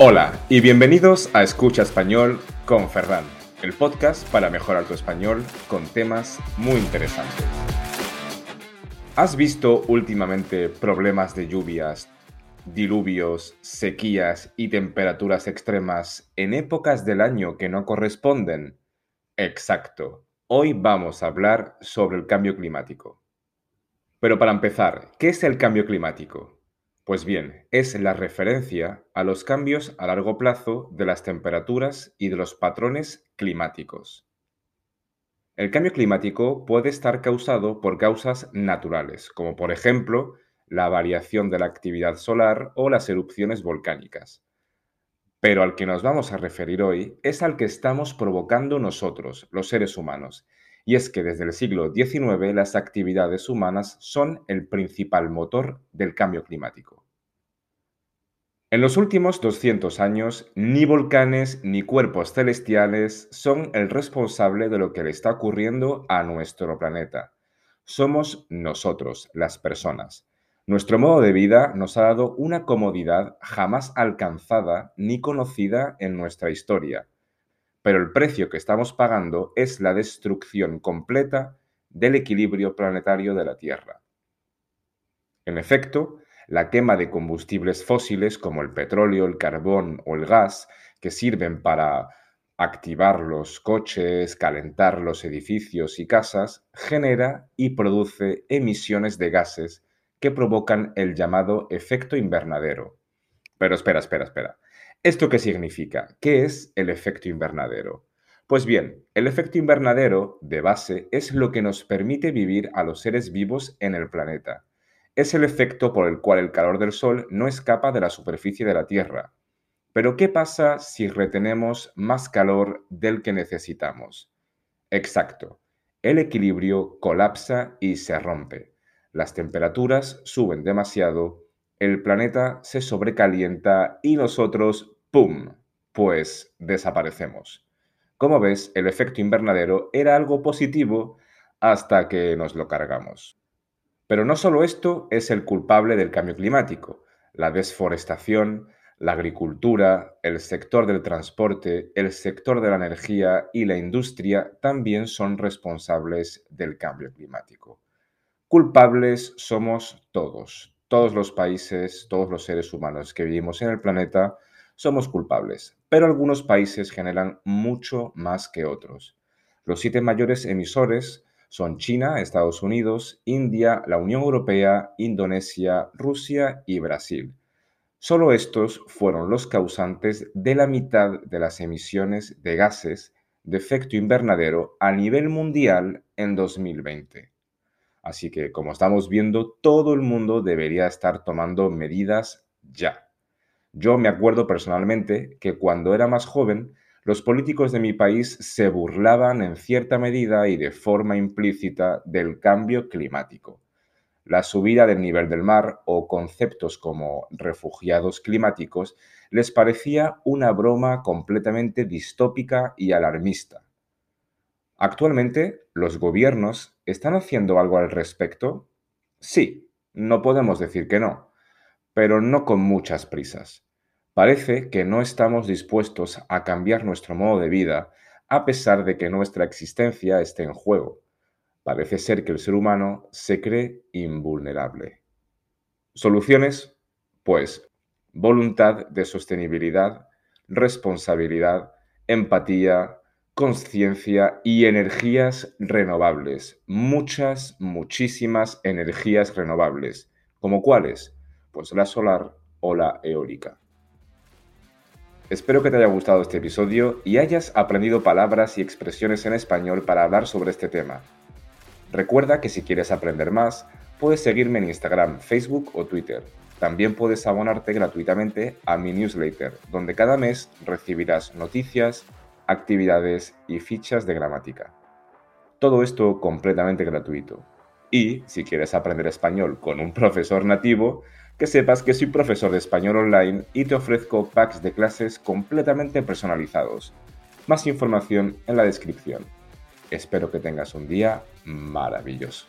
Hola y bienvenidos a Escucha Español con Ferran, el podcast para mejorar tu español con temas muy interesantes. ¿Has visto últimamente problemas de lluvias, diluvios, sequías y temperaturas extremas en épocas del año que no corresponden? Exacto. Hoy vamos a hablar sobre el cambio climático. Pero para empezar, ¿qué es el cambio climático? Pues bien, es la referencia a los cambios a largo plazo de las temperaturas y de los patrones climáticos. El cambio climático puede estar causado por causas naturales, como por ejemplo la variación de la actividad solar o las erupciones volcánicas. Pero al que nos vamos a referir hoy es al que estamos provocando nosotros, los seres humanos, y es que desde el siglo XIX las actividades humanas son el principal motor del cambio climático. En los últimos 200 años, ni volcanes ni cuerpos celestiales son el responsable de lo que le está ocurriendo a nuestro planeta. Somos nosotros, las personas. Nuestro modo de vida nos ha dado una comodidad jamás alcanzada ni conocida en nuestra historia pero el precio que estamos pagando es la destrucción completa del equilibrio planetario de la Tierra. En efecto, la quema de combustibles fósiles como el petróleo, el carbón o el gas, que sirven para activar los coches, calentar los edificios y casas, genera y produce emisiones de gases que provocan el llamado efecto invernadero. Pero espera, espera, espera. ¿Esto qué significa? ¿Qué es el efecto invernadero? Pues bien, el efecto invernadero, de base, es lo que nos permite vivir a los seres vivos en el planeta. Es el efecto por el cual el calor del Sol no escapa de la superficie de la Tierra. Pero ¿qué pasa si retenemos más calor del que necesitamos? Exacto, el equilibrio colapsa y se rompe. Las temperaturas suben demasiado el planeta se sobrecalienta y nosotros, ¡pum!, pues desaparecemos. Como ves, el efecto invernadero era algo positivo hasta que nos lo cargamos. Pero no solo esto es el culpable del cambio climático. La desforestación, la agricultura, el sector del transporte, el sector de la energía y la industria también son responsables del cambio climático. Culpables somos todos, todos los países, todos los seres humanos que vivimos en el planeta somos culpables, pero algunos países generan mucho más que otros. Los siete mayores emisores son China, Estados Unidos, India, la Unión Europea, Indonesia, Rusia y Brasil. Solo estos fueron los causantes de la mitad de las emisiones de gases de efecto invernadero a nivel mundial en 2020. Así que, como estamos viendo, todo el mundo debería estar tomando medidas ya. Yo me acuerdo personalmente que cuando era más joven, los políticos de mi país se burlaban en cierta medida y de forma implícita del cambio climático. La subida del nivel del mar o conceptos como refugiados climáticos les parecía una broma completamente distópica y alarmista. Actualmente, ¿los gobiernos están haciendo algo al respecto? Sí, no podemos decir que no, pero no con muchas prisas. Parece que no estamos dispuestos a cambiar nuestro modo de vida a pesar de que nuestra existencia esté en juego. Parece ser que el ser humano se cree invulnerable. ¿Soluciones? Pues voluntad de sostenibilidad, responsabilidad, empatía, conciencia y energías renovables. Muchas, muchísimas energías renovables. ¿Como cuáles? Pues la solar o la eólica. Espero que te haya gustado este episodio y hayas aprendido palabras y expresiones en español para hablar sobre este tema. Recuerda que si quieres aprender más, puedes seguirme en Instagram, Facebook o Twitter. También puedes abonarte gratuitamente a mi newsletter, donde cada mes recibirás noticias, actividades y fichas de gramática. Todo esto completamente gratuito. Y si quieres aprender español con un profesor nativo, que sepas que soy profesor de español online y te ofrezco packs de clases completamente personalizados. Más información en la descripción. Espero que tengas un día maravilloso.